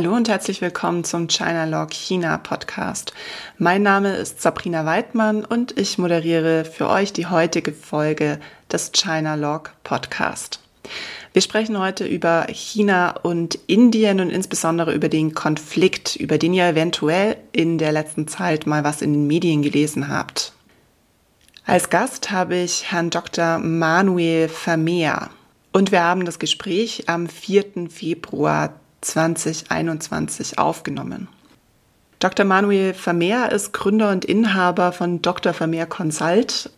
Hallo und herzlich willkommen zum China Log China Podcast. Mein Name ist Sabrina Weidmann und ich moderiere für euch die heutige Folge des China Log Podcast. Wir sprechen heute über China und Indien und insbesondere über den Konflikt, über den ihr eventuell in der letzten Zeit mal was in den Medien gelesen habt. Als Gast habe ich Herrn Dr. Manuel Vermeer und wir haben das Gespräch am 4. Februar 2021 aufgenommen. Dr. Manuel Vermeer ist Gründer und Inhaber von Dr. Vermeer Consult.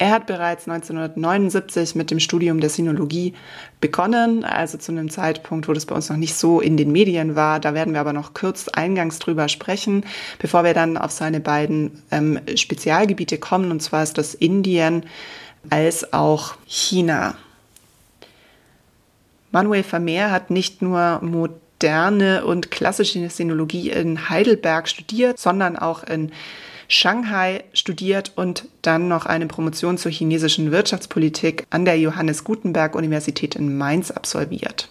Er hat bereits 1979 mit dem Studium der Sinologie begonnen, also zu einem Zeitpunkt, wo das bei uns noch nicht so in den Medien war. Da werden wir aber noch kurz eingangs drüber sprechen, bevor wir dann auf seine beiden ähm, Spezialgebiete kommen, und zwar ist das Indien als auch China. Manuel Vermeer hat nicht nur moderne und klassische Sinologie in Heidelberg studiert, sondern auch in Shanghai studiert und dann noch eine Promotion zur chinesischen Wirtschaftspolitik an der Johannes Gutenberg Universität in Mainz absolviert.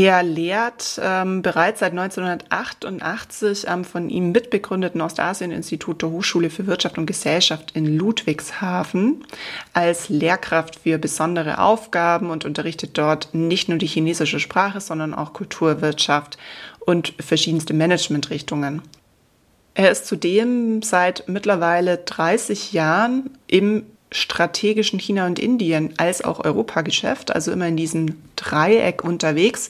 Er lehrt ähm, bereits seit 1988 am von ihm mitbegründeten Ostasien-Institut der Hochschule für Wirtschaft und Gesellschaft in Ludwigshafen als Lehrkraft für besondere Aufgaben und unterrichtet dort nicht nur die chinesische Sprache, sondern auch Kulturwirtschaft und verschiedenste Managementrichtungen. Er ist zudem seit mittlerweile 30 Jahren im strategischen China und Indien als auch Europageschäft, also immer in diesem Dreieck unterwegs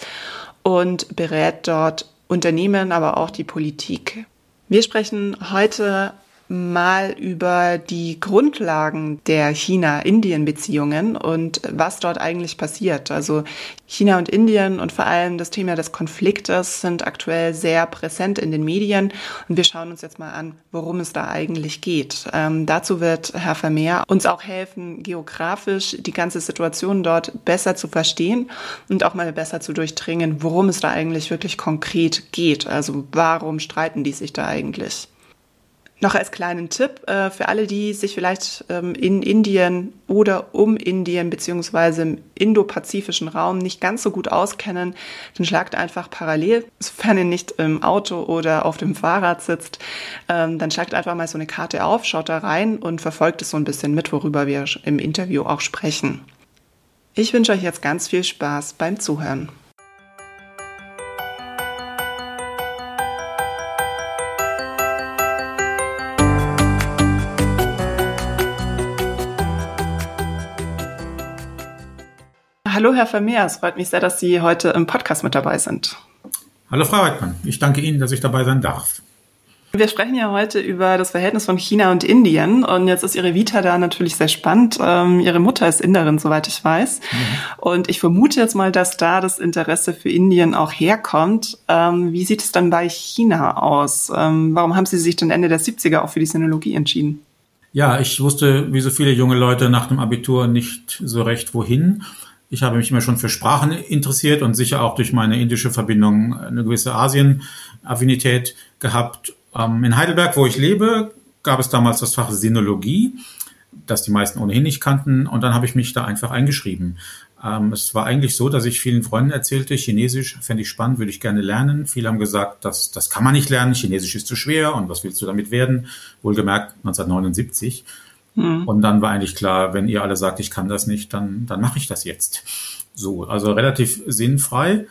und berät dort Unternehmen, aber auch die Politik. Wir sprechen heute mal über die Grundlagen der China-Indien-Beziehungen und was dort eigentlich passiert. Also China und Indien und vor allem das Thema des Konfliktes sind aktuell sehr präsent in den Medien und wir schauen uns jetzt mal an, worum es da eigentlich geht. Ähm, dazu wird Herr Vermeer uns auch helfen, geografisch die ganze Situation dort besser zu verstehen und auch mal besser zu durchdringen, worum es da eigentlich wirklich konkret geht. Also warum streiten die sich da eigentlich? Noch als kleinen Tipp äh, für alle, die sich vielleicht ähm, in Indien oder um Indien beziehungsweise im indopazifischen Raum nicht ganz so gut auskennen, dann schlagt einfach parallel, sofern ihr nicht im Auto oder auf dem Fahrrad sitzt, ähm, dann schlagt einfach mal so eine Karte auf, schaut da rein und verfolgt es so ein bisschen mit, worüber wir im Interview auch sprechen. Ich wünsche euch jetzt ganz viel Spaß beim Zuhören. Hallo, Herr Vermeer. Es freut mich sehr, dass Sie heute im Podcast mit dabei sind. Hallo, Frau Weidmann. Ich danke Ihnen, dass ich dabei sein darf. Wir sprechen ja heute über das Verhältnis von China und Indien und jetzt ist Ihre Vita da natürlich sehr spannend. Ähm, Ihre Mutter ist Inderin, soweit ich weiß. Mhm. Und ich vermute jetzt mal, dass da das Interesse für Indien auch herkommt. Ähm, wie sieht es dann bei China aus? Ähm, warum haben Sie sich dann Ende der 70er auch für die Sinologie entschieden? Ja, ich wusste, wie so viele junge Leute nach dem Abitur nicht so recht wohin ich habe mich immer schon für Sprachen interessiert und sicher auch durch meine indische Verbindung eine gewisse Asien-Affinität gehabt. Ähm, in Heidelberg, wo ich lebe, gab es damals das Fach Sinologie, das die meisten ohnehin nicht kannten. Und dann habe ich mich da einfach eingeschrieben. Ähm, es war eigentlich so, dass ich vielen Freunden erzählte, Chinesisch fände ich spannend, würde ich gerne lernen. Viele haben gesagt, das, das kann man nicht lernen, Chinesisch ist zu schwer und was willst du damit werden? Wohlgemerkt 1979. Mhm. Und dann war eigentlich klar, wenn ihr alle sagt, ich kann das nicht, dann, dann mache ich das jetzt. So, also relativ sinnfrei.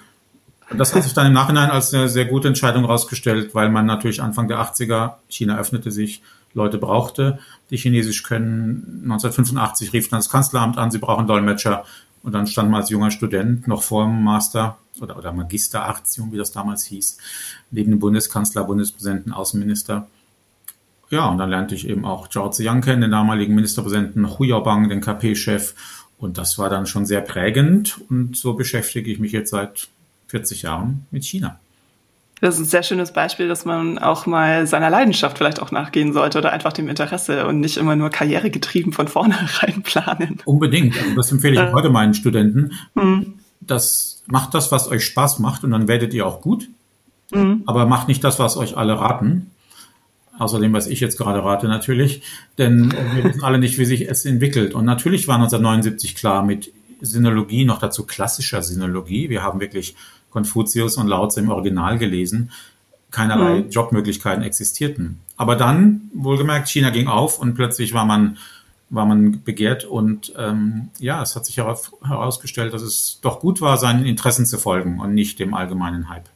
Das hat sich dann im Nachhinein als eine sehr gute Entscheidung herausgestellt, weil man natürlich Anfang der 80er, China öffnete sich, Leute brauchte, die Chinesisch können. 1985 rief dann das Kanzleramt an, sie brauchen Dolmetscher. Und dann stand man als junger Student noch vor dem Master oder, oder Magisteraktion, wie das damals hieß, neben dem Bundeskanzler, Bundespräsidenten, Außenminister ja, und dann lernte ich eben auch Zhao Ziyang kennen, den damaligen Ministerpräsidenten Hu Yaobang, den KP-Chef. Und das war dann schon sehr prägend. Und so beschäftige ich mich jetzt seit 40 Jahren mit China. Das ist ein sehr schönes Beispiel, dass man auch mal seiner Leidenschaft vielleicht auch nachgehen sollte oder einfach dem Interesse und nicht immer nur karrieregetrieben von vornherein planen. Unbedingt. Also das empfehle ich äh. heute meinen Studenten. Mhm. Das macht das, was euch Spaß macht und dann werdet ihr auch gut. Mhm. Aber macht nicht das, was euch alle raten, Außerdem, was ich jetzt gerade rate, natürlich. Denn wir wissen alle nicht, wie sich es entwickelt. Und natürlich war 1979 klar mit Sinologie, noch dazu klassischer Sinologie. Wir haben wirklich Konfuzius und Lao Tse im Original gelesen. Keinerlei mhm. Jobmöglichkeiten existierten. Aber dann, wohlgemerkt, China ging auf und plötzlich war man, war man begehrt und ähm, ja, es hat sich herausgestellt, dass es doch gut war, seinen Interessen zu folgen und nicht dem allgemeinen Hype.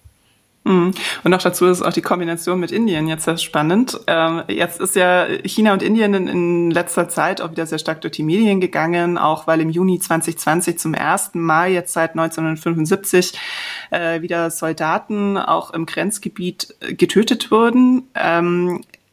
Mhm. Und noch dazu ist auch die Kombination mit Indien jetzt sehr spannend. Ähm, jetzt ist ja China und Indien in, letzter Zeit auch wieder sehr stark durch die Medien gegangen, auch weil im Juni 2020 zum ersten Mal jetzt seit 1975 äh, wieder Soldaten auch im Grenzgebiet getötet wurden.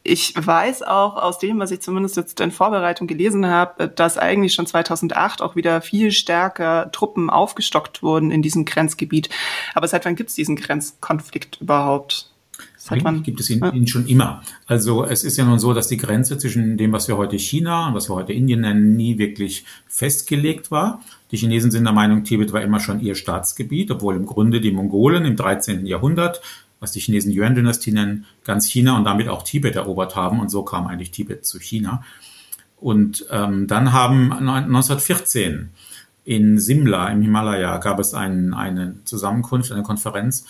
Ich weiß auch aus dem, was ich zumindest jetzt in Vorbereitung gelesen habe, dass eigentlich schon 2008 auch wieder viel stärker Truppen aufgestockt wurden in diesem Grenzgebiet. Aber seit wann gibt es diesen Grenzkonflikt überhaupt? Seit wann? Gibt es ihn, ja. ihn, schon immer. Also es ist ja nun so, dass die Grenze zwischen dem, was wir heute China und was wir heute Indien nennen, nie wirklich festgelegt war. Die Chinesen sind der Meinung, Tibet war immer schon ihr Staatsgebiet, obwohl im Grunde die Mongolen im 13. Jahrhundert was die Chinesen Yuan-Dynastie nennen, ganz China und damit auch Tibet erobert haben. Und so kam eigentlich Tibet zu China. Und ähm, dann haben 1914 in Simla im Himalaya gab es ein, eine Zusammenkunft, eine Konferenz.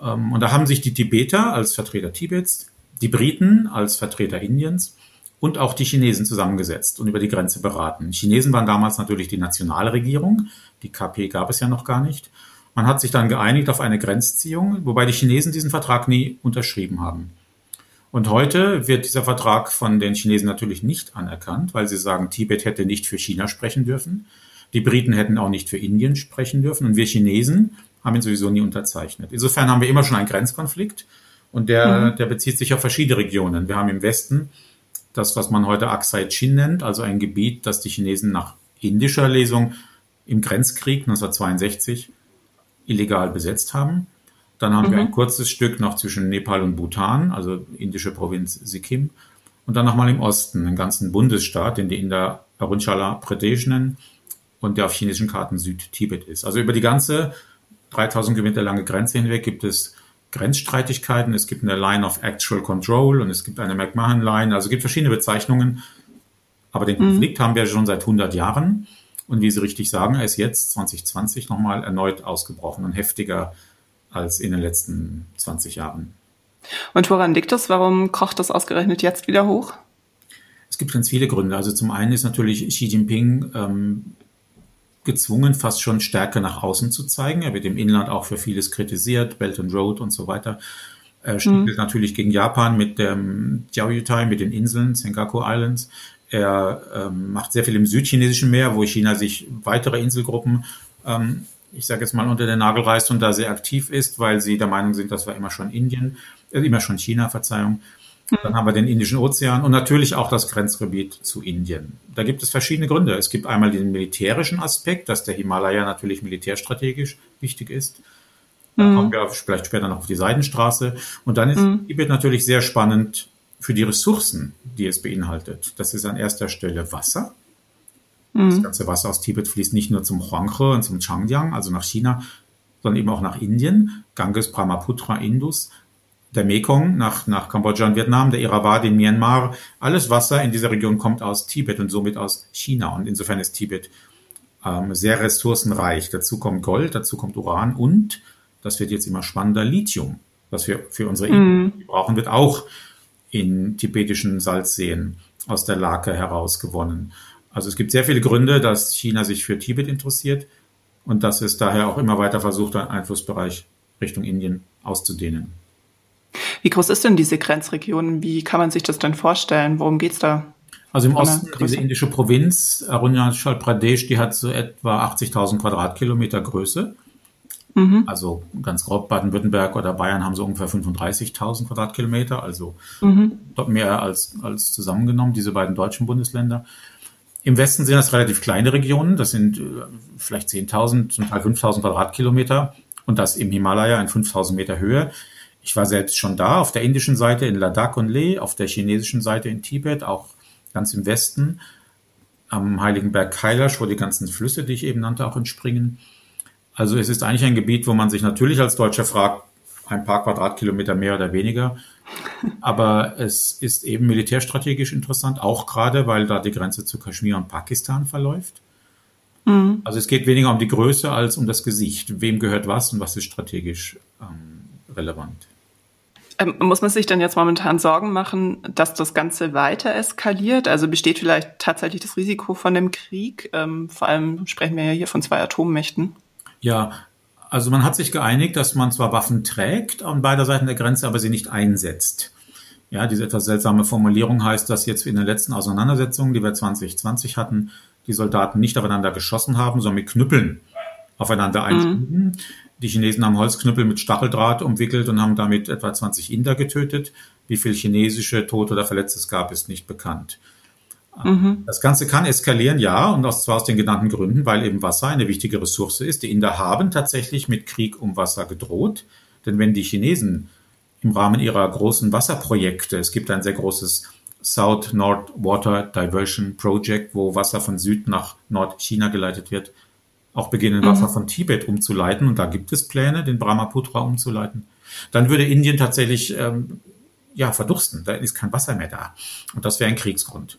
Ähm, und da haben sich die Tibeter als Vertreter Tibets, die Briten als Vertreter Indiens und auch die Chinesen zusammengesetzt und über die Grenze beraten. Chinesen waren damals natürlich die Nationalregierung. Die KP gab es ja noch gar nicht. Man hat sich dann geeinigt auf eine Grenzziehung, wobei die Chinesen diesen Vertrag nie unterschrieben haben. Und heute wird dieser Vertrag von den Chinesen natürlich nicht anerkannt, weil sie sagen, Tibet hätte nicht für China sprechen dürfen. Die Briten hätten auch nicht für Indien sprechen dürfen. Und wir Chinesen haben ihn sowieso nie unterzeichnet. Insofern haben wir immer schon einen Grenzkonflikt. Und der, mhm. der bezieht sich auf verschiedene Regionen. Wir haben im Westen das, was man heute Aksai Chin nennt, also ein Gebiet, das die Chinesen nach indischer Lesung im Grenzkrieg 1962 illegal besetzt haben. Dann haben mhm. wir ein kurzes Stück noch zwischen Nepal und Bhutan, also indische Provinz Sikkim. Und dann nochmal im Osten, einen ganzen Bundesstaat, den die Inder Arunachala Pradesh nennen und der auf chinesischen Karten Südtibet ist. Also über die ganze 3000 Kilometer lange Grenze hinweg gibt es Grenzstreitigkeiten. Es gibt eine Line of Actual Control und es gibt eine McMahon Line. Also es gibt verschiedene Bezeichnungen. Aber den mhm. Konflikt haben wir schon seit 100 Jahren. Und wie Sie richtig sagen, er ist jetzt 2020 nochmal erneut ausgebrochen und heftiger als in den letzten 20 Jahren. Und woran liegt das? Warum kocht das ausgerechnet jetzt wieder hoch? Es gibt ganz viele Gründe. Also zum einen ist natürlich Xi Jinping ähm, gezwungen, fast schon stärker nach außen zu zeigen. Er wird im Inland auch für vieles kritisiert, Belt and Road und so weiter. Er spielt mhm. natürlich gegen Japan mit dem Jiaoyutai, mit den Inseln, Senkaku Islands. Er ähm, macht sehr viel im südchinesischen Meer, wo China sich weitere Inselgruppen, ähm, ich sage jetzt mal, unter den Nagel reißt und da sehr aktiv ist, weil sie der Meinung sind, das war immer schon Indien, äh, immer schon China, Verzeihung. Dann haben wir den Indischen Ozean und natürlich auch das Grenzgebiet zu Indien. Da gibt es verschiedene Gründe. Es gibt einmal den militärischen Aspekt, dass der Himalaya natürlich militärstrategisch wichtig ist. Da mhm. kommen wir vielleicht später noch auf die Seidenstraße. Und dann ist mhm. Tibet natürlich sehr spannend für die Ressourcen, die es beinhaltet. Das ist an erster Stelle Wasser. Mhm. Das ganze Wasser aus Tibet fließt nicht nur zum Huanghe und zum Changjiang, also nach China, sondern eben auch nach Indien, Ganges, Brahmaputra, Indus, der Mekong nach, nach Kambodscha und Vietnam, der Irrawaddy in Myanmar. Alles Wasser in dieser Region kommt aus Tibet und somit aus China. Und insofern ist Tibet ähm, sehr ressourcenreich. Dazu kommt Gold, dazu kommt Uran und, das wird jetzt immer spannender, Lithium, was wir für unsere mhm. brauchen, wird auch in tibetischen Salzseen aus der Lake heraus gewonnen. Also es gibt sehr viele Gründe, dass China sich für Tibet interessiert und dass es daher auch immer weiter versucht, einen Einflussbereich Richtung Indien auszudehnen. Wie groß ist denn diese Grenzregion? Wie kann man sich das denn vorstellen? Worum geht es da? Also im Osten, diese indische Provinz, Arunachal Pradesh, die hat so etwa 80.000 Quadratkilometer Größe. Mhm. Also ganz grob Baden-Württemberg oder Bayern haben so ungefähr 35.000 Quadratkilometer, also mhm. mehr als, als zusammengenommen, diese beiden deutschen Bundesländer. Im Westen sind das relativ kleine Regionen, das sind äh, vielleicht 10.000, zum Teil 5.000 Quadratkilometer und das im Himalaya in 5.000 Meter Höhe. Ich war selbst schon da, auf der indischen Seite in Ladakh und Leh, auf der chinesischen Seite in Tibet, auch ganz im Westen, am Heiligen Berg Kailash, wo die ganzen Flüsse, die ich eben nannte, auch entspringen. Also es ist eigentlich ein Gebiet, wo man sich natürlich als Deutscher fragt, ein paar Quadratkilometer mehr oder weniger. Aber es ist eben militärstrategisch interessant, auch gerade, weil da die Grenze zu Kaschmir und Pakistan verläuft. Mhm. Also es geht weniger um die Größe als um das Gesicht. Wem gehört was und was ist strategisch ähm, relevant? Ähm, muss man sich denn jetzt momentan Sorgen machen, dass das Ganze weiter eskaliert? Also besteht vielleicht tatsächlich das Risiko von einem Krieg? Ähm, vor allem sprechen wir ja hier von zwei Atommächten. Ja, also man hat sich geeinigt, dass man zwar Waffen trägt an beider Seiten der Grenze, aber sie nicht einsetzt. Ja, diese etwas seltsame Formulierung heißt, dass jetzt in den letzten Auseinandersetzungen, die wir 2020 hatten, die Soldaten nicht aufeinander geschossen haben, sondern mit Knüppeln aufeinander einschlugen. Mhm. Die Chinesen haben Holzknüppel mit Stacheldraht umwickelt und haben damit etwa 20 Inder getötet. Wie viel chinesische Tote oder Verletzte es gab, ist nicht bekannt. Mhm. Das Ganze kann eskalieren, ja, und zwar aus den genannten Gründen, weil eben Wasser eine wichtige Ressource ist. Die Inder haben tatsächlich mit Krieg um Wasser gedroht, denn wenn die Chinesen im Rahmen ihrer großen Wasserprojekte, es gibt ein sehr großes South North Water Diversion Project, wo Wasser von Süd nach Nordchina geleitet wird, auch beginnen, mhm. Wasser von Tibet umzuleiten. Und da gibt es Pläne, den Brahmaputra umzuleiten. Dann würde Indien tatsächlich ähm, ja verdursten. Da ist kein Wasser mehr da. Und das wäre ein Kriegsgrund.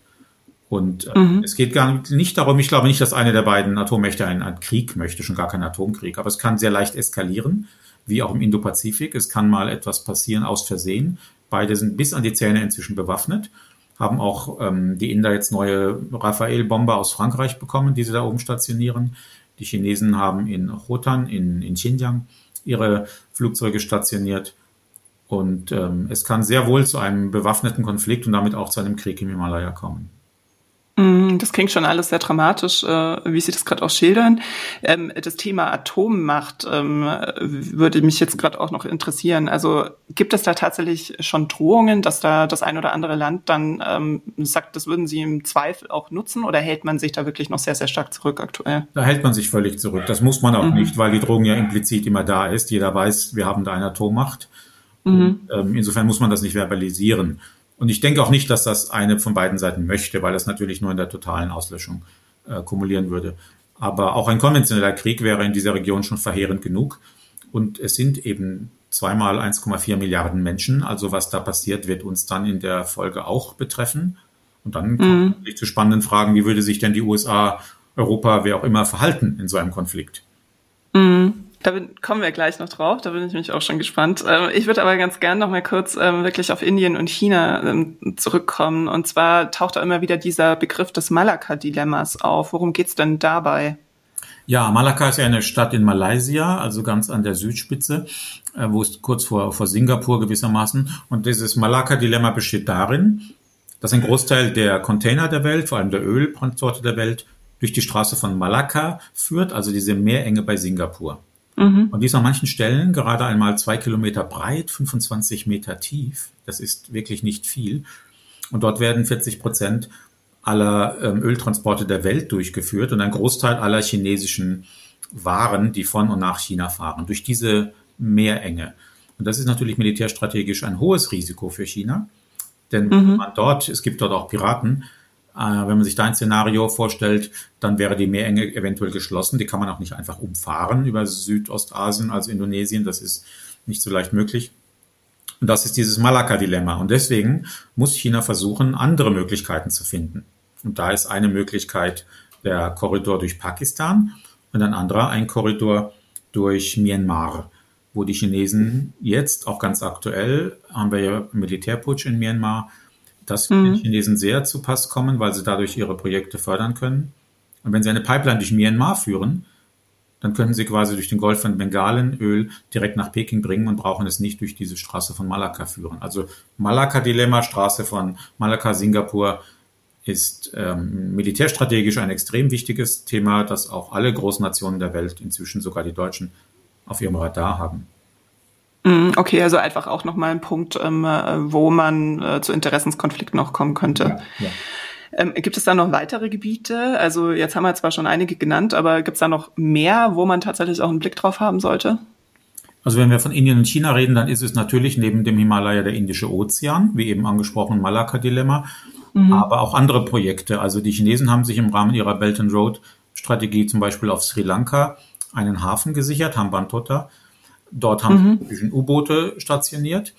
Und äh, mhm. es geht gar nicht darum, ich glaube nicht, dass eine der beiden Atommächte einen, einen Krieg möchte, schon gar keinen Atomkrieg, aber es kann sehr leicht eskalieren, wie auch im Indopazifik. Es kann mal etwas passieren aus Versehen. Beide sind bis an die Zähne inzwischen bewaffnet haben auch ähm, die Inder jetzt neue Raphael-Bomber aus Frankreich bekommen, die sie da oben stationieren. Die Chinesen haben in Khotan, in, in Xinjiang, ihre Flugzeuge stationiert. Und ähm, es kann sehr wohl zu einem bewaffneten Konflikt und damit auch zu einem Krieg im Himalaya kommen. Mm, das klingt schon alles sehr dramatisch, äh, wie Sie das gerade auch schildern. Ähm, das Thema Atommacht ähm, würde mich jetzt gerade auch noch interessieren. Also gibt es da tatsächlich schon Drohungen, dass da das ein oder andere Land dann ähm, sagt, das würden Sie im Zweifel auch nutzen oder hält man sich da wirklich noch sehr, sehr stark zurück aktuell? Da hält man sich völlig zurück. Das muss man auch mhm. nicht, weil die Drohung ja implizit immer da ist. Jeder weiß, wir haben da eine Atommacht. Mhm. Und, insofern muss man das nicht verbalisieren. Und ich denke auch nicht, dass das eine von beiden Seiten möchte, weil das natürlich nur in der totalen Auslöschung äh, kumulieren würde. Aber auch ein konventioneller Krieg wäre in dieser Region schon verheerend genug. Und es sind eben zweimal 1,4 Milliarden Menschen. Also was da passiert, wird uns dann in der Folge auch betreffen. Und dann mhm. kommt es zu spannenden Fragen, wie würde sich denn die USA, Europa, wer auch immer verhalten in so einem Konflikt? Mhm. Da kommen wir gleich noch drauf, da bin ich mich auch schon gespannt. Ähm, ich würde aber ganz gern noch mal kurz ähm, wirklich auf Indien und China ähm, zurückkommen. Und zwar taucht da immer wieder dieser Begriff des Malakka-Dilemmas auf. Worum geht's denn dabei? Ja, Malakka ist ja eine Stadt in Malaysia, also ganz an der Südspitze, äh, wo es kurz vor, vor Singapur gewissermaßen. Und dieses Malakka-Dilemma besteht darin, dass ein Großteil der Container der Welt, vor allem der Öltransporte der Welt, durch die Straße von Malakka führt, also diese Meerenge bei Singapur. Mhm. Und die ist an manchen Stellen gerade einmal zwei Kilometer breit, 25 Meter tief. Das ist wirklich nicht viel. Und dort werden 40 Prozent aller ähm, Öltransporte der Welt durchgeführt und ein Großteil aller chinesischen Waren, die von und nach China fahren, durch diese Meerenge. Und das ist natürlich militärstrategisch ein hohes Risiko für China. Denn mhm. man dort, es gibt dort auch Piraten, wenn man sich da ein Szenario vorstellt, dann wäre die Meerenge eventuell geschlossen. Die kann man auch nicht einfach umfahren über Südostasien, also Indonesien. Das ist nicht so leicht möglich. Und das ist dieses Malakka-Dilemma. Und deswegen muss China versuchen, andere Möglichkeiten zu finden. Und da ist eine Möglichkeit der Korridor durch Pakistan und ein anderer ein Korridor durch Myanmar, wo die Chinesen jetzt, auch ganz aktuell, haben wir ja Militärputsch in Myanmar, das wird mhm. den Chinesen sehr zu Pass kommen, weil sie dadurch ihre Projekte fördern können. Und wenn sie eine Pipeline durch Myanmar führen, dann können sie quasi durch den Golf von Bengalen Öl direkt nach Peking bringen und brauchen es nicht durch diese Straße von Malakka führen. Also Malakka-Dilemma, Straße von Malakka, Singapur, ist ähm, militärstrategisch ein extrem wichtiges Thema, das auch alle Großnationen der Welt, inzwischen sogar die Deutschen, auf ihrem Radar haben. Mm, okay, also einfach auch nochmal ein Punkt, ähm, äh, wo man äh, zu Interessenskonflikten noch kommen könnte. Ja, ja. Ähm, gibt es da noch weitere Gebiete? Also jetzt haben wir zwar schon einige genannt, aber gibt es da noch mehr, wo man tatsächlich auch einen Blick drauf haben sollte? Also wenn wir von Indien und China reden, dann ist es natürlich neben dem Himalaya der Indische Ozean, wie eben angesprochen Malakka-Dilemma, mhm. aber auch andere Projekte. Also die Chinesen haben sich im Rahmen ihrer Belt and Road Strategie zum Beispiel auf Sri Lanka einen Hafen gesichert, Hambantota, Dort haben mhm. U-Boote stationiert,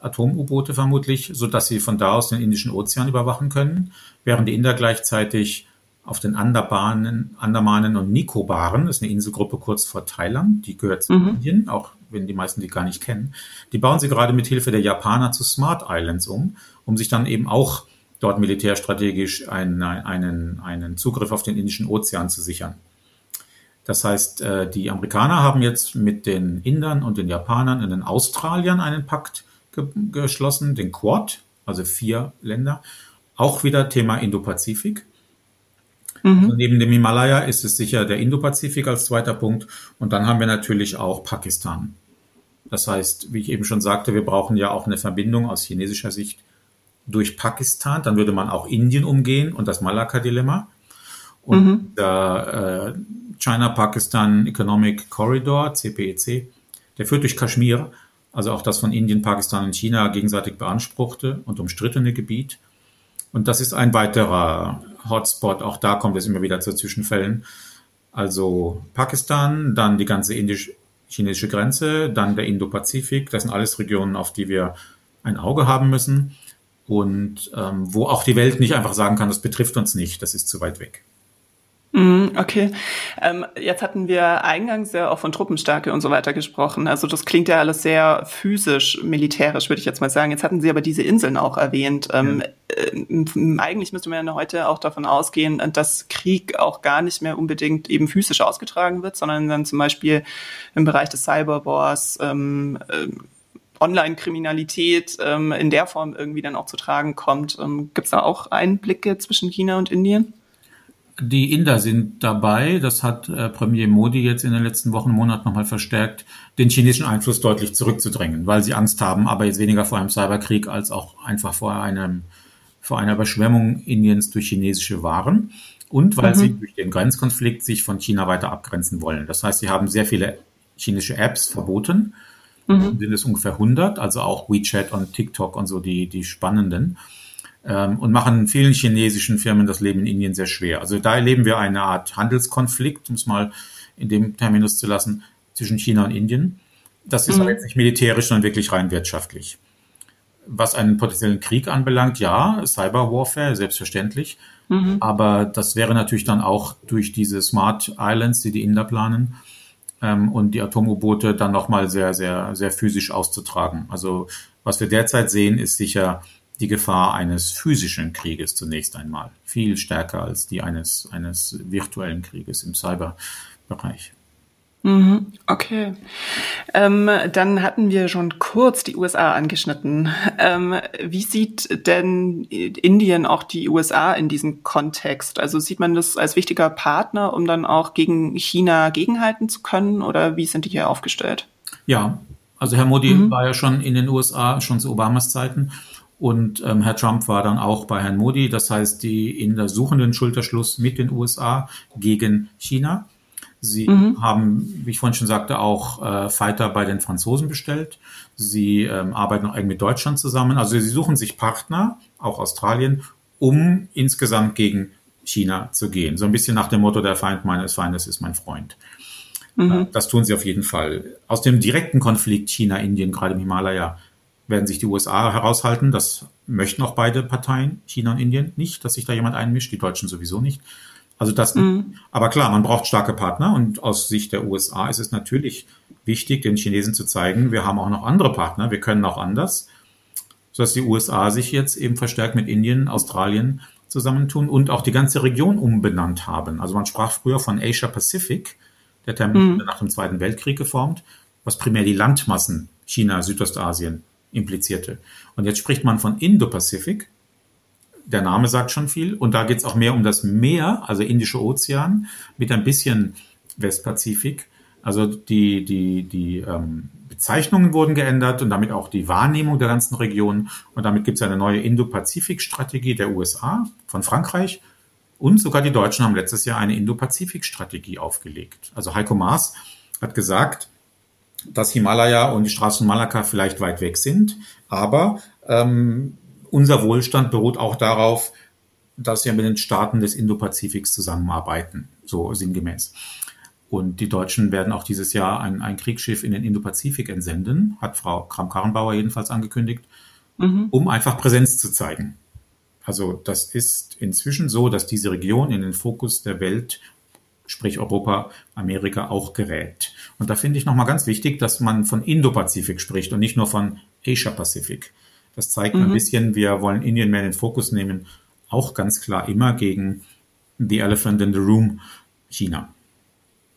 Atom-U-Boote vermutlich, so dass sie von da aus den Indischen Ozean überwachen können, während die Inder gleichzeitig auf den Andamanen, Andamanen und Nikobaren, das ist eine Inselgruppe kurz vor Thailand, die gehört zu mhm. Indien, auch wenn die meisten die gar nicht kennen. Die bauen sie gerade mit Hilfe der Japaner zu Smart Islands um, um sich dann eben auch dort militärstrategisch einen, einen, einen Zugriff auf den Indischen Ozean zu sichern. Das heißt, äh, die Amerikaner haben jetzt mit den Indern und den Japanern und den Australiern einen Pakt ge geschlossen, den Quad, also vier Länder. Auch wieder Thema Indo-Pazifik. Mhm. Also neben dem Himalaya ist es sicher der Indopazifik als zweiter Punkt. Und dann haben wir natürlich auch Pakistan. Das heißt, wie ich eben schon sagte, wir brauchen ja auch eine Verbindung aus chinesischer Sicht durch Pakistan. Dann würde man auch Indien umgehen und das Malakka-Dilemma. Und mhm. der äh, China-Pakistan Economic Corridor, CPEC, e der führt durch Kaschmir, also auch das von Indien, Pakistan und China gegenseitig beanspruchte und umstrittene Gebiet. Und das ist ein weiterer Hotspot. Auch da kommt es immer wieder zu Zwischenfällen. Also Pakistan, dann die ganze indisch-chinesische Grenze, dann der Indo-Pazifik. Das sind alles Regionen, auf die wir ein Auge haben müssen und ähm, wo auch die Welt nicht einfach sagen kann, das betrifft uns nicht, das ist zu weit weg. Mhm, okay. Ähm, jetzt hatten wir eingangs ja auch von Truppenstärke und so weiter gesprochen. Also das klingt ja alles sehr physisch, militärisch, würde ich jetzt mal sagen. Jetzt hatten Sie aber diese Inseln auch erwähnt. Ähm, äh, eigentlich müsste man ja heute auch davon ausgehen, dass Krieg auch gar nicht mehr unbedingt eben physisch ausgetragen wird, sondern dann zum Beispiel im Bereich des Cyberwars, ähm, äh, Online-Kriminalität ähm, in der Form irgendwie dann auch zu tragen kommt. Ähm, Gibt es da auch Einblicke zwischen China und Indien? Die Inder sind dabei, das hat äh, Premier Modi jetzt in den letzten Wochen, Monaten nochmal verstärkt, den chinesischen Einfluss deutlich zurückzudrängen, weil sie Angst haben, aber jetzt weniger vor einem Cyberkrieg als auch einfach vor einem, vor einer Überschwemmung Indiens durch chinesische Waren und weil mhm. sie durch den Grenzkonflikt sich von China weiter abgrenzen wollen. Das heißt, sie haben sehr viele chinesische Apps verboten, mhm. sind es ungefähr 100, also auch WeChat und TikTok und so die, die spannenden und machen vielen chinesischen Firmen das Leben in Indien sehr schwer. Also da erleben wir eine Art Handelskonflikt, um es mal in dem Terminus zu lassen, zwischen China und Indien. Das ist mhm. aber jetzt nicht militärisch, sondern wirklich rein wirtschaftlich. Was einen potenziellen Krieg anbelangt, ja, Cyberwarfare, selbstverständlich. Mhm. Aber das wäre natürlich dann auch durch diese Smart Islands, die die Inder planen, ähm, und die Atom-U-Boote dann nochmal sehr, sehr, sehr physisch auszutragen. Also was wir derzeit sehen, ist sicher die Gefahr eines physischen Krieges zunächst einmal. Viel stärker als die eines, eines virtuellen Krieges im Cyberbereich. Mhm, okay. Ähm, dann hatten wir schon kurz die USA angeschnitten. Ähm, wie sieht denn Indien auch die USA in diesem Kontext? Also sieht man das als wichtiger Partner, um dann auch gegen China gegenhalten zu können oder wie sind die hier aufgestellt? Ja, also Herr Modi mhm. war ja schon in den USA, schon zu Obamas Zeiten und ähm, Herr Trump war dann auch bei Herrn Modi, das heißt, die in der suchenden Schulterschluss mit den USA gegen China. Sie mhm. haben, wie ich vorhin schon sagte, auch äh, Fighter bei den Franzosen bestellt. Sie ähm, arbeiten auch eng mit Deutschland zusammen. Also sie suchen sich Partner, auch Australien, um insgesamt gegen China zu gehen. So ein bisschen nach dem Motto, der Feind meines Feindes ist mein Freund. Mhm. Äh, das tun sie auf jeden Fall. Aus dem direkten Konflikt China-Indien, gerade im Himalaya, werden sich die USA heraushalten. Das möchten auch beide Parteien, China und Indien, nicht, dass sich da jemand einmischt, die Deutschen sowieso nicht. Also das, mhm. aber klar, man braucht starke Partner und aus Sicht der USA ist es natürlich wichtig, den Chinesen zu zeigen, wir haben auch noch andere Partner, wir können auch anders, sodass die USA sich jetzt eben verstärkt mit Indien, Australien zusammentun und auch die ganze Region umbenannt haben. Also man sprach früher von Asia Pacific, der Termin mhm. nach dem Zweiten Weltkrieg geformt, was primär die Landmassen China, Südostasien implizierte. Und jetzt spricht man von Indo-Pazifik. Der Name sagt schon viel. Und da geht es auch mehr um das Meer, also Indische Ozean, mit ein bisschen Westpazifik. Also die, die, die ähm, Bezeichnungen wurden geändert und damit auch die Wahrnehmung der ganzen Region. Und damit gibt es eine neue Indo-Pazifik-Strategie der USA, von Frankreich. Und sogar die Deutschen haben letztes Jahr eine Indo-Pazifik-Strategie aufgelegt. Also Heiko Maas hat gesagt, dass Himalaya und die Straßen Malakka vielleicht weit weg sind, aber ähm, unser Wohlstand beruht auch darauf, dass wir mit den Staaten des Indo-Pazifiks zusammenarbeiten, so sinngemäß. Und die Deutschen werden auch dieses Jahr ein, ein Kriegsschiff in den Indo-Pazifik entsenden, hat Frau Kram-Karrenbauer jedenfalls angekündigt, mhm. um einfach Präsenz zu zeigen. Also das ist inzwischen so, dass diese Region in den Fokus der Welt, sprich Europa, Amerika auch gerät. Und da finde ich nochmal ganz wichtig, dass man von Indo-Pazifik spricht und nicht nur von Asia-Pazifik. Das zeigt mhm. ein bisschen, wir wollen Indien mehr in den Fokus nehmen, auch ganz klar immer gegen the elephant in the room, China.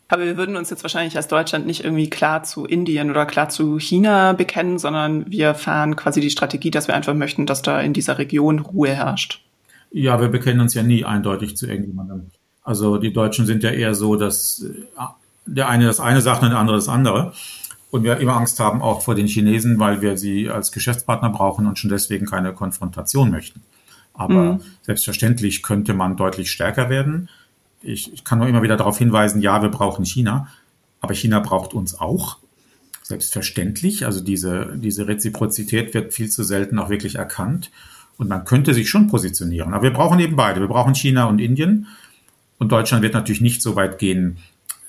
Aber wir würden uns jetzt wahrscheinlich als Deutschland nicht irgendwie klar zu Indien oder klar zu China bekennen, sondern wir fahren quasi die Strategie, dass wir einfach möchten, dass da in dieser Region Ruhe herrscht. Ja, wir bekennen uns ja nie eindeutig zu irgendjemandem. Also die Deutschen sind ja eher so, dass äh, der eine das eine sagt und der andere das andere. Und wir immer Angst haben auch vor den Chinesen, weil wir sie als Geschäftspartner brauchen und schon deswegen keine Konfrontation möchten. Aber mhm. selbstverständlich könnte man deutlich stärker werden ich, ich kann nur immer wieder darauf hinweisen, ja, wir brauchen China, aber China braucht uns auch. Selbstverständlich. Also diese, diese Reziprozität wird viel zu selten auch wirklich erkannt. Und man könnte sich schon positionieren. Aber wir brauchen eben beide. Wir brauchen China und Indien. Und Deutschland wird natürlich nicht so weit gehen,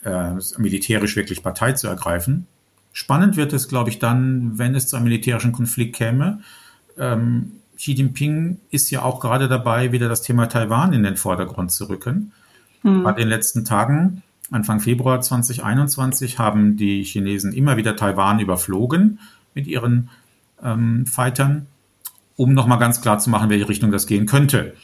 äh, militärisch wirklich Partei zu ergreifen. Spannend wird es, glaube ich, dann, wenn es zu einem militärischen Konflikt käme. Ähm, Xi Jinping ist ja auch gerade dabei, wieder das Thema Taiwan in den Vordergrund zu rücken. Mhm. Bei den letzten Tagen, Anfang Februar 2021, haben die Chinesen immer wieder Taiwan überflogen mit ihren ähm, Fightern, um nochmal ganz klar zu machen, welche Richtung das gehen könnte.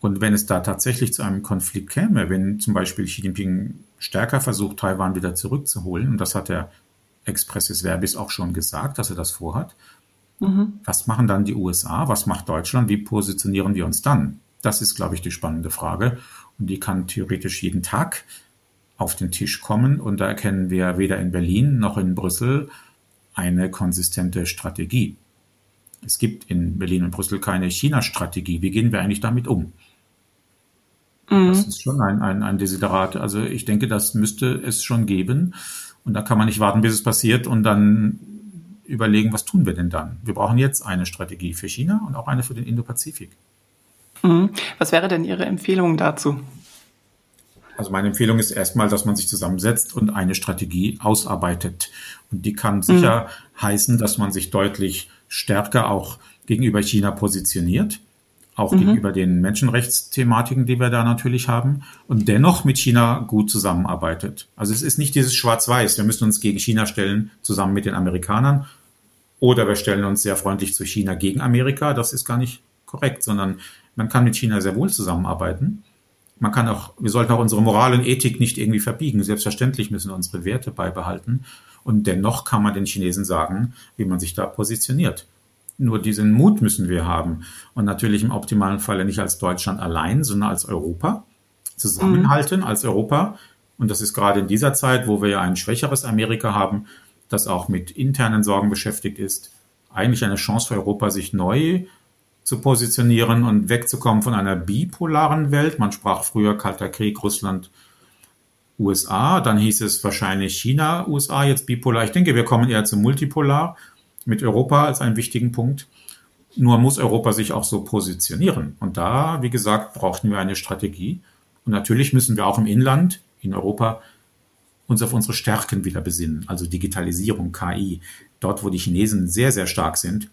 Und wenn es da tatsächlich zu einem Konflikt käme, wenn zum Beispiel Xi Jinping stärker versucht, Taiwan wieder zurückzuholen, und das hat der Expressis Verbis auch schon gesagt, dass er das vorhat, mhm. was machen dann die USA, was macht Deutschland, wie positionieren wir uns dann? Das ist, glaube ich, die spannende Frage. Und die kann theoretisch jeden Tag auf den Tisch kommen. Und da erkennen wir weder in Berlin noch in Brüssel eine konsistente Strategie. Es gibt in Berlin und Brüssel keine China-Strategie. Wie gehen wir eigentlich damit um? Mhm. Das ist schon ein, ein, ein Desiderat. Also ich denke, das müsste es schon geben. Und da kann man nicht warten, bis es passiert und dann überlegen, was tun wir denn dann? Wir brauchen jetzt eine Strategie für China und auch eine für den Indo-Pazifik. Mhm. Was wäre denn Ihre Empfehlung dazu? Also meine Empfehlung ist erstmal, dass man sich zusammensetzt und eine Strategie ausarbeitet. Und die kann sicher mhm. heißen, dass man sich deutlich stärker auch gegenüber China positioniert, auch mhm. gegenüber den Menschenrechtsthematiken, die wir da natürlich haben, und dennoch mit China gut zusammenarbeitet. Also es ist nicht dieses Schwarz-Weiß, wir müssen uns gegen China stellen, zusammen mit den Amerikanern, oder wir stellen uns sehr freundlich zu China gegen Amerika, das ist gar nicht korrekt, sondern man kann mit China sehr wohl zusammenarbeiten. Man kann auch, wir sollten auch unsere Moral und Ethik nicht irgendwie verbiegen. Selbstverständlich müssen wir unsere Werte beibehalten. Und dennoch kann man den Chinesen sagen, wie man sich da positioniert. Nur diesen Mut müssen wir haben. Und natürlich im optimalen Falle nicht als Deutschland allein, sondern als Europa. Zusammenhalten mhm. als Europa. Und das ist gerade in dieser Zeit, wo wir ja ein schwächeres Amerika haben, das auch mit internen Sorgen beschäftigt ist, eigentlich eine Chance für Europa, sich neu zu positionieren und wegzukommen von einer bipolaren Welt. Man sprach früher Kalter Krieg, Russland, USA, dann hieß es wahrscheinlich China, USA, jetzt bipolar. Ich denke, wir kommen eher zu multipolar mit Europa als einen wichtigen Punkt. Nur muss Europa sich auch so positionieren. Und da, wie gesagt, brauchten wir eine Strategie. Und natürlich müssen wir auch im Inland, in Europa, uns auf unsere Stärken wieder besinnen. Also Digitalisierung, KI. Dort, wo die Chinesen sehr, sehr stark sind,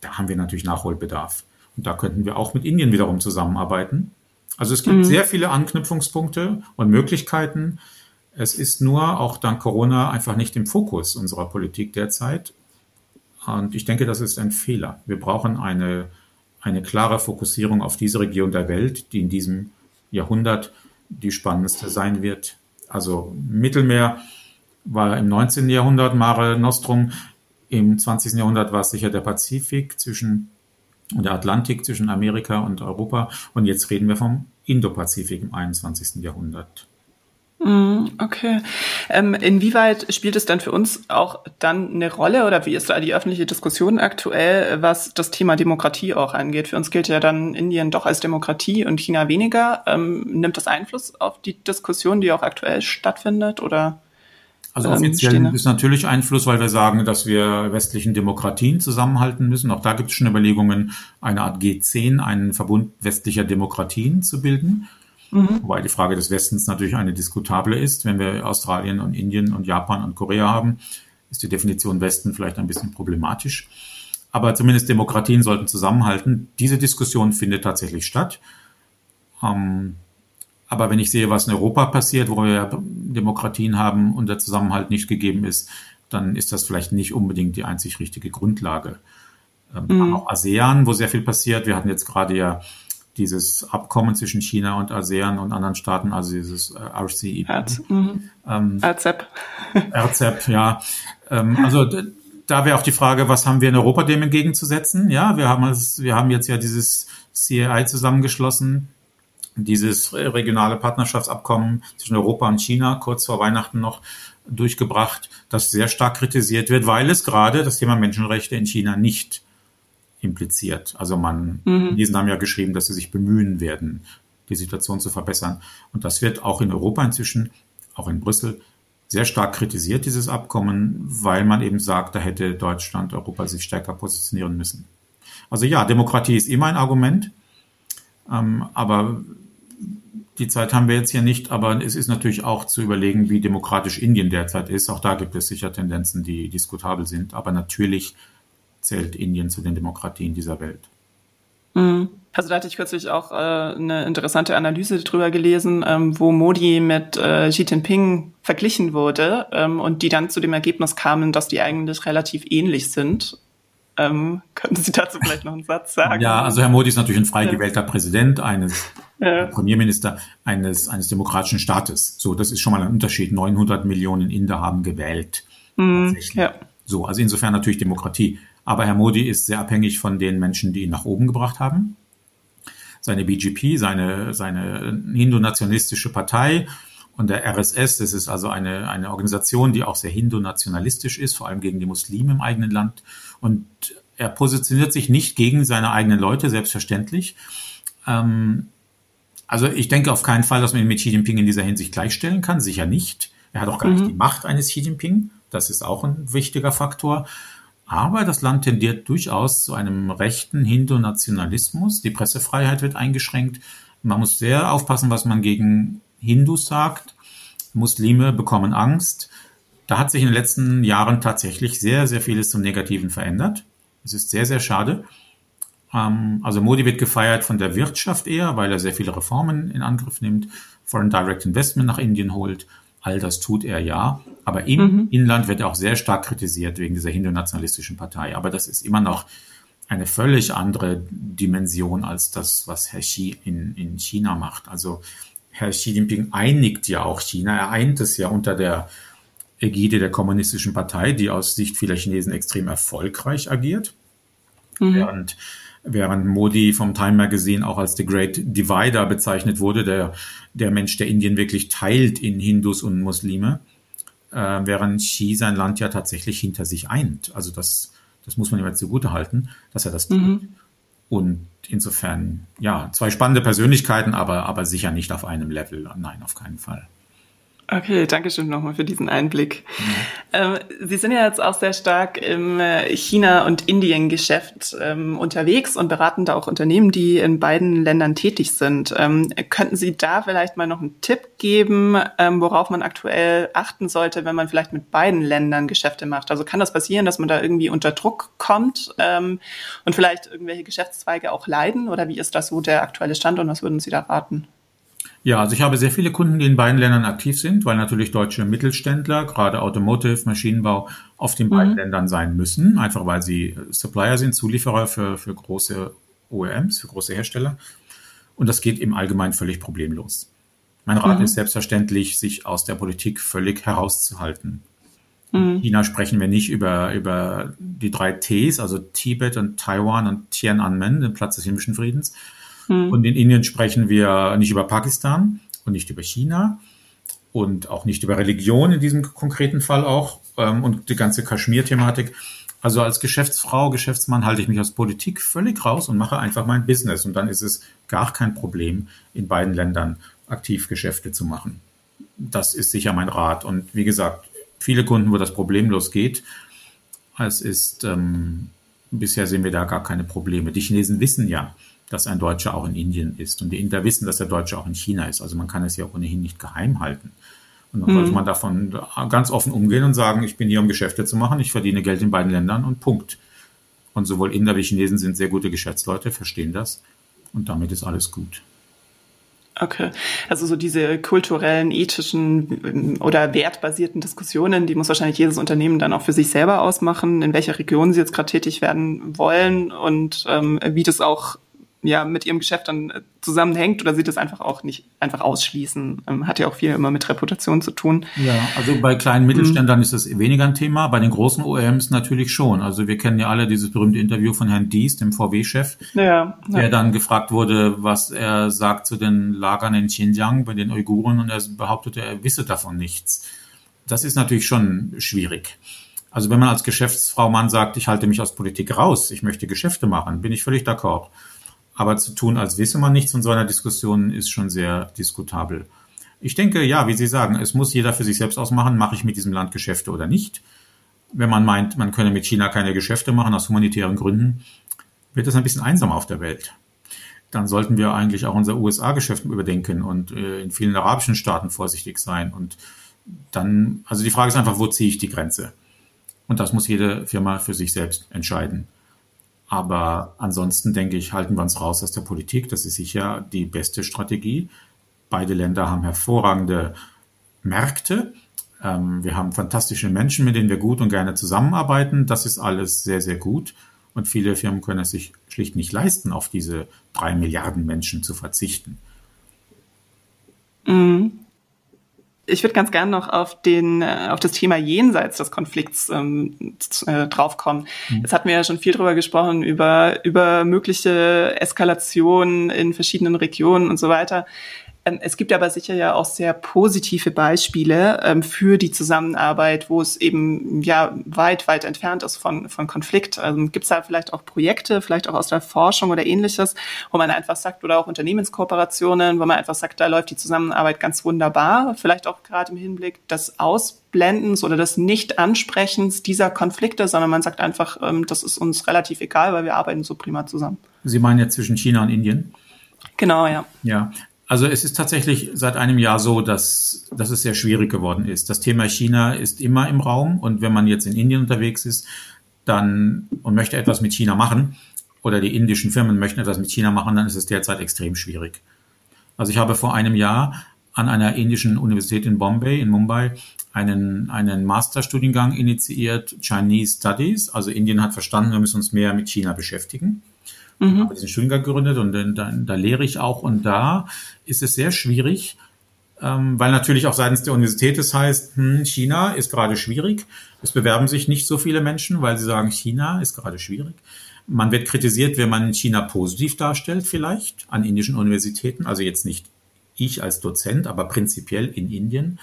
da haben wir natürlich Nachholbedarf. Und da könnten wir auch mit Indien wiederum zusammenarbeiten. Also es gibt mhm. sehr viele Anknüpfungspunkte und Möglichkeiten. Es ist nur auch dank Corona einfach nicht im Fokus unserer Politik derzeit. Und ich denke, das ist ein Fehler. Wir brauchen eine, eine klare Fokussierung auf diese Region der Welt, die in diesem Jahrhundert die spannendste sein wird. Also Mittelmeer war im 19. Jahrhundert Mare Nostrum. Im 20. Jahrhundert war es sicher der Pazifik zwischen der Atlantik zwischen Amerika und Europa. Und jetzt reden wir vom Indopazifik im 21. Jahrhundert. Mm, okay. Ähm, inwieweit spielt es dann für uns auch dann eine Rolle oder wie ist da die öffentliche Diskussion aktuell, was das Thema Demokratie auch angeht? Für uns gilt ja dann Indien doch als Demokratie und China weniger. Ähm, nimmt das Einfluss auf die Diskussion, die auch aktuell stattfindet oder? Also ähm, offiziell ähm, ist natürlich Einfluss, weil wir sagen, dass wir westlichen Demokratien zusammenhalten müssen. Auch da gibt es schon Überlegungen, eine Art G10, einen Verbund westlicher Demokratien zu bilden. Mhm. Wobei die Frage des Westens natürlich eine diskutable ist. Wenn wir Australien und Indien und Japan und Korea haben, ist die Definition Westen vielleicht ein bisschen problematisch. aber zumindest Demokratien sollten zusammenhalten. Diese Diskussion findet tatsächlich statt. Ähm, aber wenn ich sehe, was in Europa passiert, wo wir Demokratien haben und der Zusammenhalt nicht gegeben ist, dann ist das vielleicht nicht unbedingt die einzig richtige Grundlage. Ähm, mhm. Auch ASEAN, wo sehr viel passiert. Wir hatten jetzt gerade ja dieses Abkommen zwischen China und ASEAN und anderen Staaten, also dieses äh, RCEP. Mhm. Ähm, RCEP. RCEP, ja. Ähm, also da wäre auch die Frage, was haben wir in Europa dem entgegenzusetzen? Ja, wir haben, es, wir haben jetzt ja dieses CAI zusammengeschlossen, dieses regionale Partnerschaftsabkommen zwischen Europa und China kurz vor Weihnachten noch durchgebracht, das sehr stark kritisiert wird, weil es gerade das Thema Menschenrechte in China nicht impliziert. Also man, mhm. diesen haben ja geschrieben, dass sie sich bemühen werden, die Situation zu verbessern. Und das wird auch in Europa inzwischen, auch in Brüssel, sehr stark kritisiert, dieses Abkommen, weil man eben sagt, da hätte Deutschland, Europa sich stärker positionieren müssen. Also ja, Demokratie ist immer ein Argument, ähm, aber die Zeit haben wir jetzt hier nicht, aber es ist natürlich auch zu überlegen, wie demokratisch Indien derzeit ist. Auch da gibt es sicher Tendenzen, die diskutabel sind, aber natürlich zählt Indien zu den Demokratien dieser Welt. Mhm. Also da hatte ich kürzlich auch äh, eine interessante Analyse drüber gelesen, ähm, wo Modi mit äh, Xi Jinping verglichen wurde ähm, und die dann zu dem Ergebnis kamen, dass die eigentlich relativ ähnlich sind. Ähm, könnten Sie dazu vielleicht noch einen Satz sagen? Ja, also Herr Modi ist natürlich ein frei gewählter Präsident eines ja. Premierminister eines, eines demokratischen Staates. So, das ist schon mal ein Unterschied. 900 Millionen Inder haben gewählt. Mhm, ja. So, also insofern natürlich Demokratie. Aber Herr Modi ist sehr abhängig von den Menschen, die ihn nach oben gebracht haben. Seine BGP, seine, seine hindu-nationalistische Partei und der RSS, das ist also eine, eine Organisation, die auch sehr hindu-nationalistisch ist, vor allem gegen die Muslime im eigenen Land. Und er positioniert sich nicht gegen seine eigenen Leute, selbstverständlich. Ähm, also ich denke auf keinen Fall, dass man ihn mit Xi Jinping in dieser Hinsicht gleichstellen kann, sicher nicht. Er hat auch gar mhm. nicht die Macht eines Xi Jinping, das ist auch ein wichtiger Faktor. Aber das Land tendiert durchaus zu einem rechten Hindu-Nationalismus. Die Pressefreiheit wird eingeschränkt. Man muss sehr aufpassen, was man gegen Hindus sagt. Muslime bekommen Angst. Da hat sich in den letzten Jahren tatsächlich sehr, sehr vieles zum Negativen verändert. Es ist sehr, sehr schade. Ähm, also Modi wird gefeiert von der Wirtschaft eher, weil er sehr viele Reformen in Angriff nimmt, Foreign Direct Investment nach Indien holt All das tut er ja. Aber im mhm. Inland wird er auch sehr stark kritisiert wegen dieser hindu-nationalistischen Partei. Aber das ist immer noch eine völlig andere Dimension als das, was Herr Xi in, in China macht. Also Herr Xi Jinping einigt ja auch China. Er eint es ja unter der Ägide der kommunistischen Partei, die aus Sicht vieler Chinesen extrem erfolgreich agiert. Mhm. Während während Modi vom Time Magazine auch als The Great Divider bezeichnet wurde, der, der Mensch, der Indien wirklich teilt in Hindus und Muslime, äh, während Xi sein Land ja tatsächlich hinter sich eint. Also das, das muss man ihm jetzt zugute halten, dass er das tut. Mhm. Und insofern, ja, zwei spannende Persönlichkeiten, aber, aber sicher nicht auf einem Level. Nein, auf keinen Fall. Okay, danke schön nochmal für diesen Einblick. Mhm. Ähm, Sie sind ja jetzt auch sehr stark im äh, China- und Indien-Geschäft ähm, unterwegs und beraten da auch Unternehmen, die in beiden Ländern tätig sind. Ähm, könnten Sie da vielleicht mal noch einen Tipp geben, worauf man aktuell achten sollte, wenn man vielleicht mit beiden Ländern Geschäfte macht? Also kann das passieren, dass man da irgendwie unter Druck kommt und vielleicht irgendwelche Geschäftszweige auch leiden? Oder wie ist das so der aktuelle Stand und was würden Sie da raten? Ja, also ich habe sehr viele Kunden, die in beiden Ländern aktiv sind, weil natürlich deutsche Mittelständler, gerade Automotive, Maschinenbau, auf den beiden mhm. Ländern sein müssen, einfach weil sie Supplier sind, Zulieferer für, für große OEMs, für große Hersteller. Und das geht im Allgemeinen völlig problemlos. Mein Rat mhm. ist selbstverständlich, sich aus der Politik völlig herauszuhalten. In mhm. China sprechen wir nicht über, über die drei Ts, also Tibet und Taiwan und Tiananmen, den Platz des himmlischen Friedens, hm. Und in Indien sprechen wir nicht über Pakistan und nicht über China und auch nicht über Religion in diesem konkreten Fall auch ähm, und die ganze Kaschmir-Thematik. Also als Geschäftsfrau, Geschäftsmann halte ich mich aus Politik völlig raus und mache einfach mein Business. Und dann ist es gar kein Problem, in beiden Ländern aktiv Geschäfte zu machen. Das ist sicher mein Rat. Und wie gesagt, viele Kunden, wo das problemlos geht. Es ist, ähm, bisher sehen wir da gar keine Probleme. Die Chinesen wissen ja, dass ein Deutscher auch in Indien ist. Und die Inder wissen, dass der Deutsche auch in China ist. Also man kann es ja ohnehin nicht geheim halten. Und dann mhm. sollte man davon ganz offen umgehen und sagen, ich bin hier, um Geschäfte zu machen, ich verdiene Geld in beiden Ländern und Punkt. Und sowohl Inder wie Chinesen sind sehr gute Geschäftsleute, verstehen das. Und damit ist alles gut. Okay, also so diese kulturellen, ethischen oder wertbasierten Diskussionen, die muss wahrscheinlich jedes Unternehmen dann auch für sich selber ausmachen, in welcher Region sie jetzt gerade tätig werden wollen und ähm, wie das auch ja mit ihrem Geschäft dann äh, zusammenhängt oder sie das einfach auch nicht einfach ausschließen. Ähm, hat ja auch viel immer mit Reputation zu tun. Ja, also bei kleinen Mittelständlern mhm. ist das weniger ein Thema, bei den großen OEMs natürlich schon. Also wir kennen ja alle dieses berühmte Interview von Herrn Dies, dem VW-Chef, ja, ja. der dann gefragt wurde, was er sagt zu den Lagern in Xinjiang bei den Uiguren und er behauptete, er wisse davon nichts. Das ist natürlich schon schwierig. Also wenn man als Geschäftsfrau Mann sagt, ich halte mich aus Politik raus, ich möchte Geschäfte machen, bin ich völlig d'accord. Aber zu tun, als wisse man nichts von so einer Diskussion, ist schon sehr diskutabel. Ich denke, ja, wie Sie sagen, es muss jeder für sich selbst ausmachen, mache ich mit diesem Land Geschäfte oder nicht. Wenn man meint, man könne mit China keine Geschäfte machen aus humanitären Gründen, wird es ein bisschen einsam auf der Welt. Dann sollten wir eigentlich auch unser USA-Geschäft überdenken und äh, in vielen arabischen Staaten vorsichtig sein. Und dann, also die Frage ist einfach, wo ziehe ich die Grenze? Und das muss jede Firma für sich selbst entscheiden. Aber ansonsten denke ich, halten wir uns raus aus der Politik. Das ist sicher die beste Strategie. Beide Länder haben hervorragende Märkte. Ähm, wir haben fantastische Menschen, mit denen wir gut und gerne zusammenarbeiten. Das ist alles sehr, sehr gut. Und viele Firmen können es sich schlicht nicht leisten, auf diese drei Milliarden Menschen zu verzichten. Mhm ich würde ganz gern noch auf den äh, auf das Thema jenseits des Konflikts ähm, äh, draufkommen. Mhm. Jetzt hatten wir ja schon viel drüber gesprochen über über mögliche Eskalationen in verschiedenen Regionen und so weiter. Ähm, es gibt aber sicher ja auch sehr positive Beispiele ähm, für die Zusammenarbeit, wo es eben ja weit, weit entfernt ist von, von Konflikt. Also gibt es da vielleicht auch Projekte, vielleicht auch aus der Forschung oder ähnliches, wo man einfach sagt, oder auch Unternehmenskooperationen, wo man einfach sagt, da läuft die Zusammenarbeit ganz wunderbar. Vielleicht auch gerade im Hinblick des Ausblendens oder des Nicht-Ansprechens dieser Konflikte, sondern man sagt einfach, ähm, das ist uns relativ egal, weil wir arbeiten so prima zusammen. Sie meinen jetzt zwischen China und Indien? Genau, ja. Ja, also es ist tatsächlich seit einem Jahr so, dass, dass es sehr schwierig geworden ist. Das Thema China ist immer im Raum und wenn man jetzt in Indien unterwegs ist, dann und möchte etwas mit China machen oder die indischen Firmen möchten etwas mit China machen, dann ist es derzeit extrem schwierig. Also ich habe vor einem Jahr an einer indischen Universität in Bombay, in Mumbai, einen, einen Masterstudiengang initiiert, Chinese Studies. Also Indien hat verstanden, wir müssen uns mehr mit China beschäftigen mhm. habe diesen Studiengang gegründet und dann, da, lehre ich auch. Und da ist es sehr schwierig, ähm, weil natürlich auch seitens der Universität es heißt, hm, China ist gerade schwierig. Es bewerben sich nicht so viele Menschen, weil sie sagen, China ist gerade schwierig. Man wird kritisiert, wenn man China positiv darstellt, vielleicht an indischen Universitäten. Also jetzt nicht ich als Dozent, aber prinzipiell in Indien.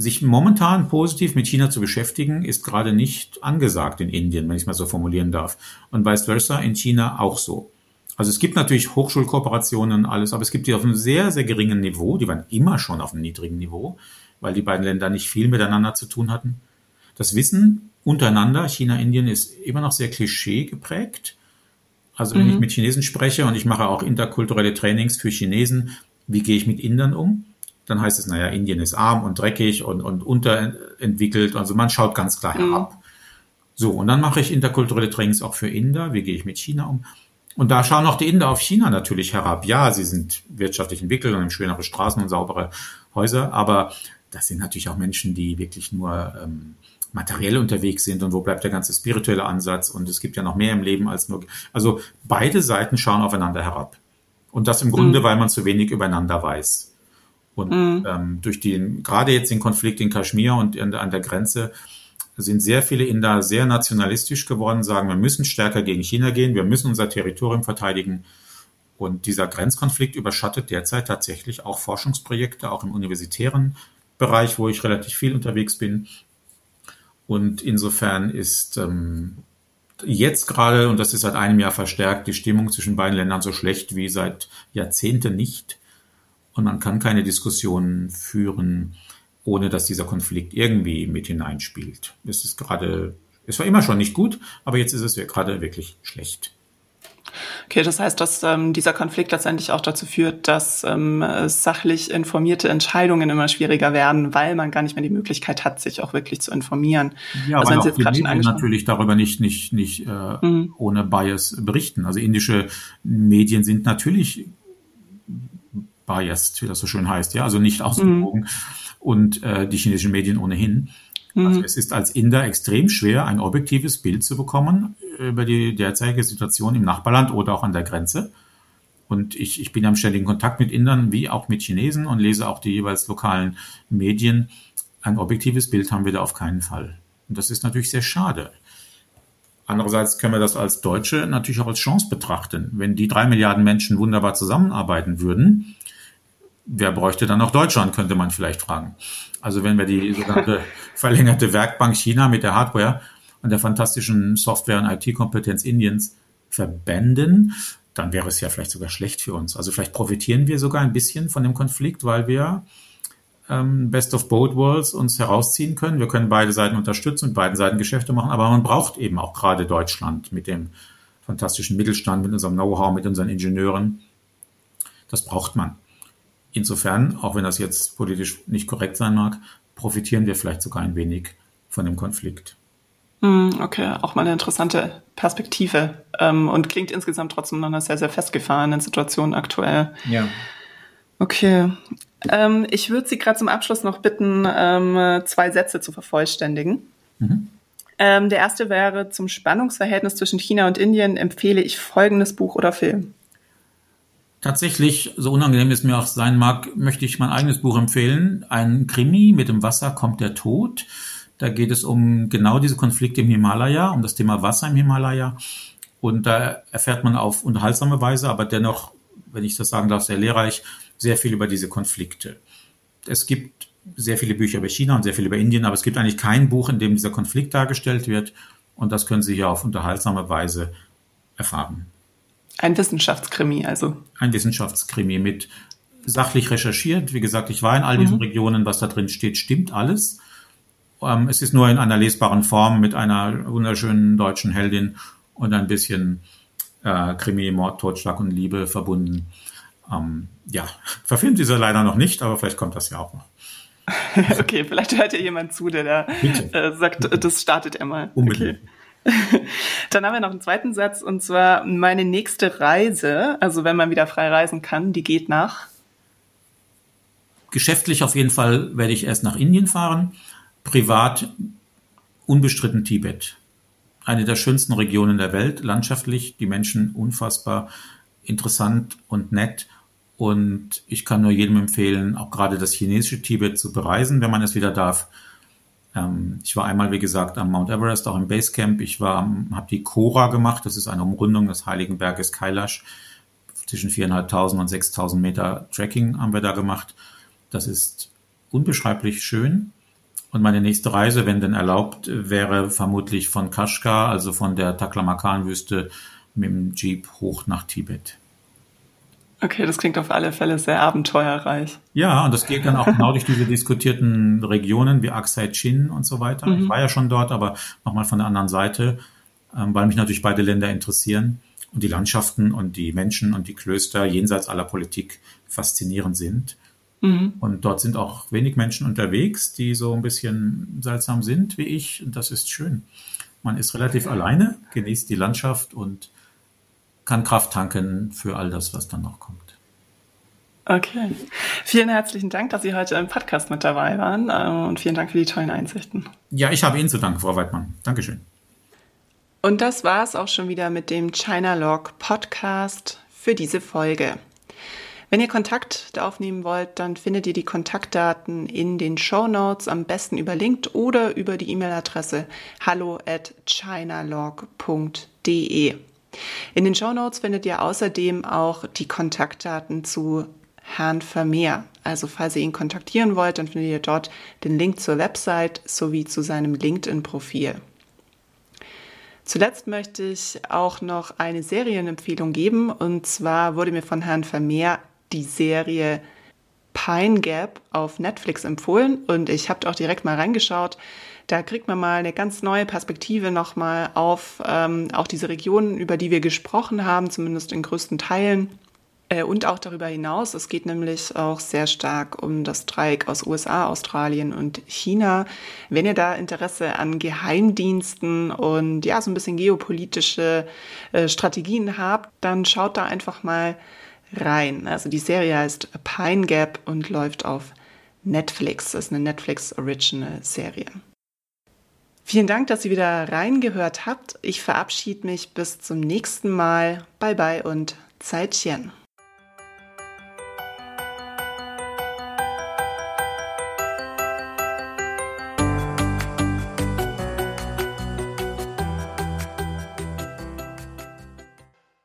Sich momentan positiv mit China zu beschäftigen, ist gerade nicht angesagt in Indien, wenn ich es mal so formulieren darf. Und vice versa in China auch so. Also es gibt natürlich Hochschulkooperationen und alles, aber es gibt die auf einem sehr, sehr geringen Niveau. Die waren immer schon auf einem niedrigen Niveau, weil die beiden Länder nicht viel miteinander zu tun hatten. Das Wissen untereinander, China, Indien, ist immer noch sehr klischee geprägt. Also wenn mhm. ich mit Chinesen spreche und ich mache auch interkulturelle Trainings für Chinesen, wie gehe ich mit Indern um? Dann heißt es, naja, Indien ist arm und dreckig und, und unterentwickelt. Also man schaut ganz klar mhm. herab. So, und dann mache ich interkulturelle Trainings auch für Inder. Wie gehe ich mit China um? Und da schauen auch die Inder auf China natürlich herab. Ja, sie sind wirtschaftlich entwickelt und haben schönere Straßen und saubere Häuser, aber das sind natürlich auch Menschen, die wirklich nur ähm, materiell unterwegs sind und wo bleibt der ganze spirituelle Ansatz und es gibt ja noch mehr im Leben als nur. Also beide Seiten schauen aufeinander herab. Und das im Grunde, mhm. weil man zu wenig übereinander weiß. Und mhm. ähm, durch den, gerade jetzt den Konflikt in Kaschmir und an, an der Grenze, sind sehr viele Inder sehr nationalistisch geworden, sagen, wir müssen stärker gegen China gehen, wir müssen unser Territorium verteidigen. Und dieser Grenzkonflikt überschattet derzeit tatsächlich auch Forschungsprojekte, auch im universitären Bereich, wo ich relativ viel unterwegs bin. Und insofern ist ähm, jetzt gerade, und das ist seit einem Jahr verstärkt, die Stimmung zwischen beiden Ländern so schlecht wie seit Jahrzehnten nicht und man kann keine Diskussionen führen, ohne dass dieser Konflikt irgendwie mit hineinspielt. Es ist gerade, es war immer schon nicht gut, aber jetzt ist es gerade wirklich schlecht. Okay, das heißt, dass ähm, dieser Konflikt letztendlich auch dazu führt, dass ähm, sachlich informierte Entscheidungen immer schwieriger werden, weil man gar nicht mehr die Möglichkeit hat, sich auch wirklich zu informieren. Ja, also weil auch jetzt die Medien natürlich darüber nicht nicht nicht äh, mhm. ohne Bias berichten. Also indische Medien sind natürlich biased, wie das so schön heißt, ja, also nicht ausgewogen. Mhm. Und äh, die chinesischen Medien ohnehin. Also mhm. es ist als Inder extrem schwer, ein objektives Bild zu bekommen über die derzeitige Situation im Nachbarland oder auch an der Grenze. Und ich, ich bin ja im ständigen Kontakt mit Indern wie auch mit Chinesen und lese auch die jeweils lokalen Medien. Ein objektives Bild haben wir da auf keinen Fall. Und das ist natürlich sehr schade. Andererseits können wir das als Deutsche natürlich auch als Chance betrachten. Wenn die drei Milliarden Menschen wunderbar zusammenarbeiten würden, wer bräuchte dann noch Deutschland, könnte man vielleicht fragen. Also wenn wir die sogenannte verlängerte Werkbank China mit der Hardware und der fantastischen Software- und IT-Kompetenz Indiens verbänden, dann wäre es ja vielleicht sogar schlecht für uns. Also vielleicht profitieren wir sogar ein bisschen von dem Konflikt, weil wir ähm, Best of Both Worlds uns herausziehen können. Wir können beide Seiten unterstützen und beiden Seiten Geschäfte machen, aber man braucht eben auch gerade Deutschland mit dem fantastischen Mittelstand, mit unserem Know-how, mit unseren Ingenieuren. Das braucht man. Insofern, auch wenn das jetzt politisch nicht korrekt sein mag, profitieren wir vielleicht sogar ein wenig von dem Konflikt. Hm, okay, auch mal eine interessante Perspektive ähm, und klingt insgesamt trotzdem nach einer sehr, sehr festgefahrenen Situation aktuell. Ja. Okay. Ähm, ich würde Sie gerade zum Abschluss noch bitten, ähm, zwei Sätze zu vervollständigen. Mhm. Der erste wäre, zum Spannungsverhältnis zwischen China und Indien empfehle ich folgendes Buch oder Film. Tatsächlich, so unangenehm es mir auch sein mag, möchte ich mein eigenes Buch empfehlen. Ein Krimi mit dem Wasser kommt der Tod. Da geht es um genau diese Konflikte im Himalaya, um das Thema Wasser im Himalaya. Und da erfährt man auf unterhaltsame Weise, aber dennoch, wenn ich das sagen darf, sehr lehrreich, sehr viel über diese Konflikte. Es gibt sehr viele Bücher über China und sehr viel über Indien, aber es gibt eigentlich kein Buch, in dem dieser Konflikt dargestellt wird. Und das können Sie hier auf unterhaltsame Weise erfahren. Ein Wissenschaftskrimi, also. Ein Wissenschaftskrimi mit sachlich recherchiert. Wie gesagt, ich war in all diesen mhm. Regionen, was da drin steht, stimmt alles. Ähm, es ist nur in einer lesbaren Form mit einer wunderschönen deutschen Heldin und ein bisschen äh, Krimi, Mord, Totschlag und Liebe verbunden. Ähm, ja, verfilmt ist er leider noch nicht, aber vielleicht kommt das ja auch noch. okay, vielleicht hört ja jemand zu, der da äh, sagt, das startet er mal. Unbedingt. Okay. Dann haben wir noch einen zweiten Satz und zwar meine nächste Reise, also wenn man wieder frei reisen kann, die geht nach. Geschäftlich auf jeden Fall werde ich erst nach Indien fahren, privat unbestritten Tibet. Eine der schönsten Regionen der Welt, landschaftlich, die Menschen unfassbar interessant und nett. Und ich kann nur jedem empfehlen, auch gerade das chinesische Tibet zu bereisen, wenn man es wieder darf. Ähm, ich war einmal, wie gesagt, am Mount Everest, auch im Basecamp. Ich war, habe die Kora gemacht. Das ist eine Umrundung des Heiligen Berges Kailash. Zwischen 4.500 und 6.000 Meter Trekking haben wir da gemacht. Das ist unbeschreiblich schön. Und meine nächste Reise, wenn denn erlaubt, wäre vermutlich von Kashgar, also von der Taklamakan-Wüste, mit dem Jeep hoch nach Tibet. Okay, das klingt auf alle Fälle sehr abenteuerreich. Ja, und das geht dann auch genau durch diese diskutierten Regionen wie Aksai Chin und so weiter. Mhm. Ich war ja schon dort, aber nochmal von der anderen Seite, ähm, weil mich natürlich beide Länder interessieren und die Landschaften und die Menschen und die Klöster jenseits aller Politik faszinierend sind. Mhm. Und dort sind auch wenig Menschen unterwegs, die so ein bisschen seltsam sind wie ich. Und das ist schön. Man ist relativ alleine, genießt die Landschaft und kann Kraft tanken für all das, was dann noch kommt. Okay. Vielen herzlichen Dank, dass Sie heute im Podcast mit dabei waren äh, und vielen Dank für die tollen Einsichten. Ja, ich habe Ihnen zu danken, Frau Weidmann. Dankeschön. Und das war es auch schon wieder mit dem China Log Podcast für diese Folge. Wenn ihr Kontakt aufnehmen wollt, dann findet ihr die Kontaktdaten in den Show Notes, am besten über LinkedIn oder über die E-Mail-Adresse hallo at chinalog.de. In den Show Notes findet ihr außerdem auch die Kontaktdaten zu Herrn Vermeer. Also falls ihr ihn kontaktieren wollt, dann findet ihr dort den Link zur Website sowie zu seinem LinkedIn-Profil. Zuletzt möchte ich auch noch eine Serienempfehlung geben. Und zwar wurde mir von Herrn Vermeer die Serie Pine Gap auf Netflix empfohlen und ich habe auch direkt mal reingeschaut. Da kriegt man mal eine ganz neue Perspektive nochmal auf ähm, auch diese Regionen, über die wir gesprochen haben, zumindest in größten Teilen. Äh, und auch darüber hinaus. Es geht nämlich auch sehr stark um das Dreieck aus USA, Australien und China. Wenn ihr da Interesse an Geheimdiensten und ja, so ein bisschen geopolitische äh, Strategien habt, dann schaut da einfach mal rein. Also die Serie heißt Pine Gap und läuft auf Netflix. Das ist eine Netflix Original Serie. Vielen Dank, dass ihr wieder reingehört habt. Ich verabschiede mich bis zum nächsten Mal. Bye bye und Zeitchen.